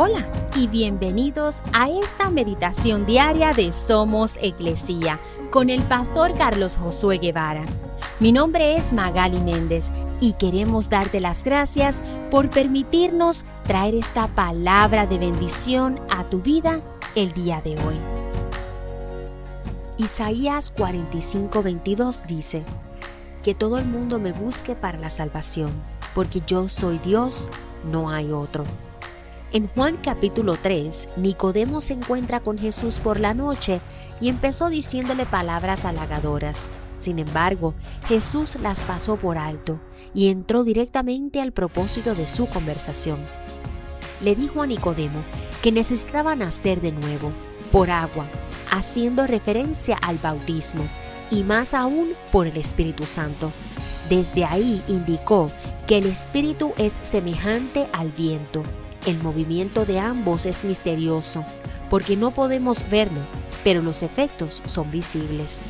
Hola y bienvenidos a esta meditación diaria de Somos Iglesia con el pastor Carlos Josué Guevara. Mi nombre es Magali Méndez y queremos darte las gracias por permitirnos traer esta palabra de bendición a tu vida el día de hoy. Isaías 45:22 dice, Que todo el mundo me busque para la salvación, porque yo soy Dios, no hay otro. En Juan capítulo 3, Nicodemo se encuentra con Jesús por la noche y empezó diciéndole palabras halagadoras. Sin embargo, Jesús las pasó por alto y entró directamente al propósito de su conversación. Le dijo a Nicodemo que necesitaba nacer de nuevo, por agua, haciendo referencia al bautismo, y más aún por el Espíritu Santo. Desde ahí indicó que el Espíritu es semejante al viento el movimiento de ambos es misterioso, porque no podemos verlo, pero los efectos son visibles.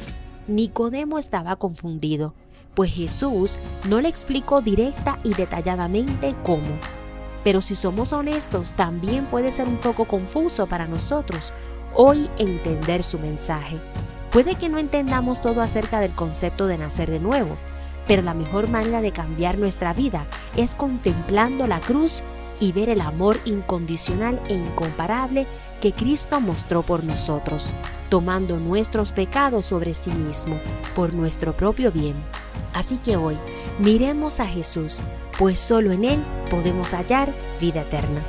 Nicodemo estaba confundido, pues Jesús no le explicó directa y detalladamente cómo. Pero si somos honestos, también puede ser un poco confuso para nosotros hoy entender su mensaje. Puede que no entendamos todo acerca del concepto de nacer de nuevo, pero la mejor manera de cambiar nuestra vida es contemplando la cruz y ver el amor incondicional e incomparable que Cristo mostró por nosotros, tomando nuestros pecados sobre sí mismo, por nuestro propio bien. Así que hoy, miremos a Jesús, pues solo en Él podemos hallar vida eterna.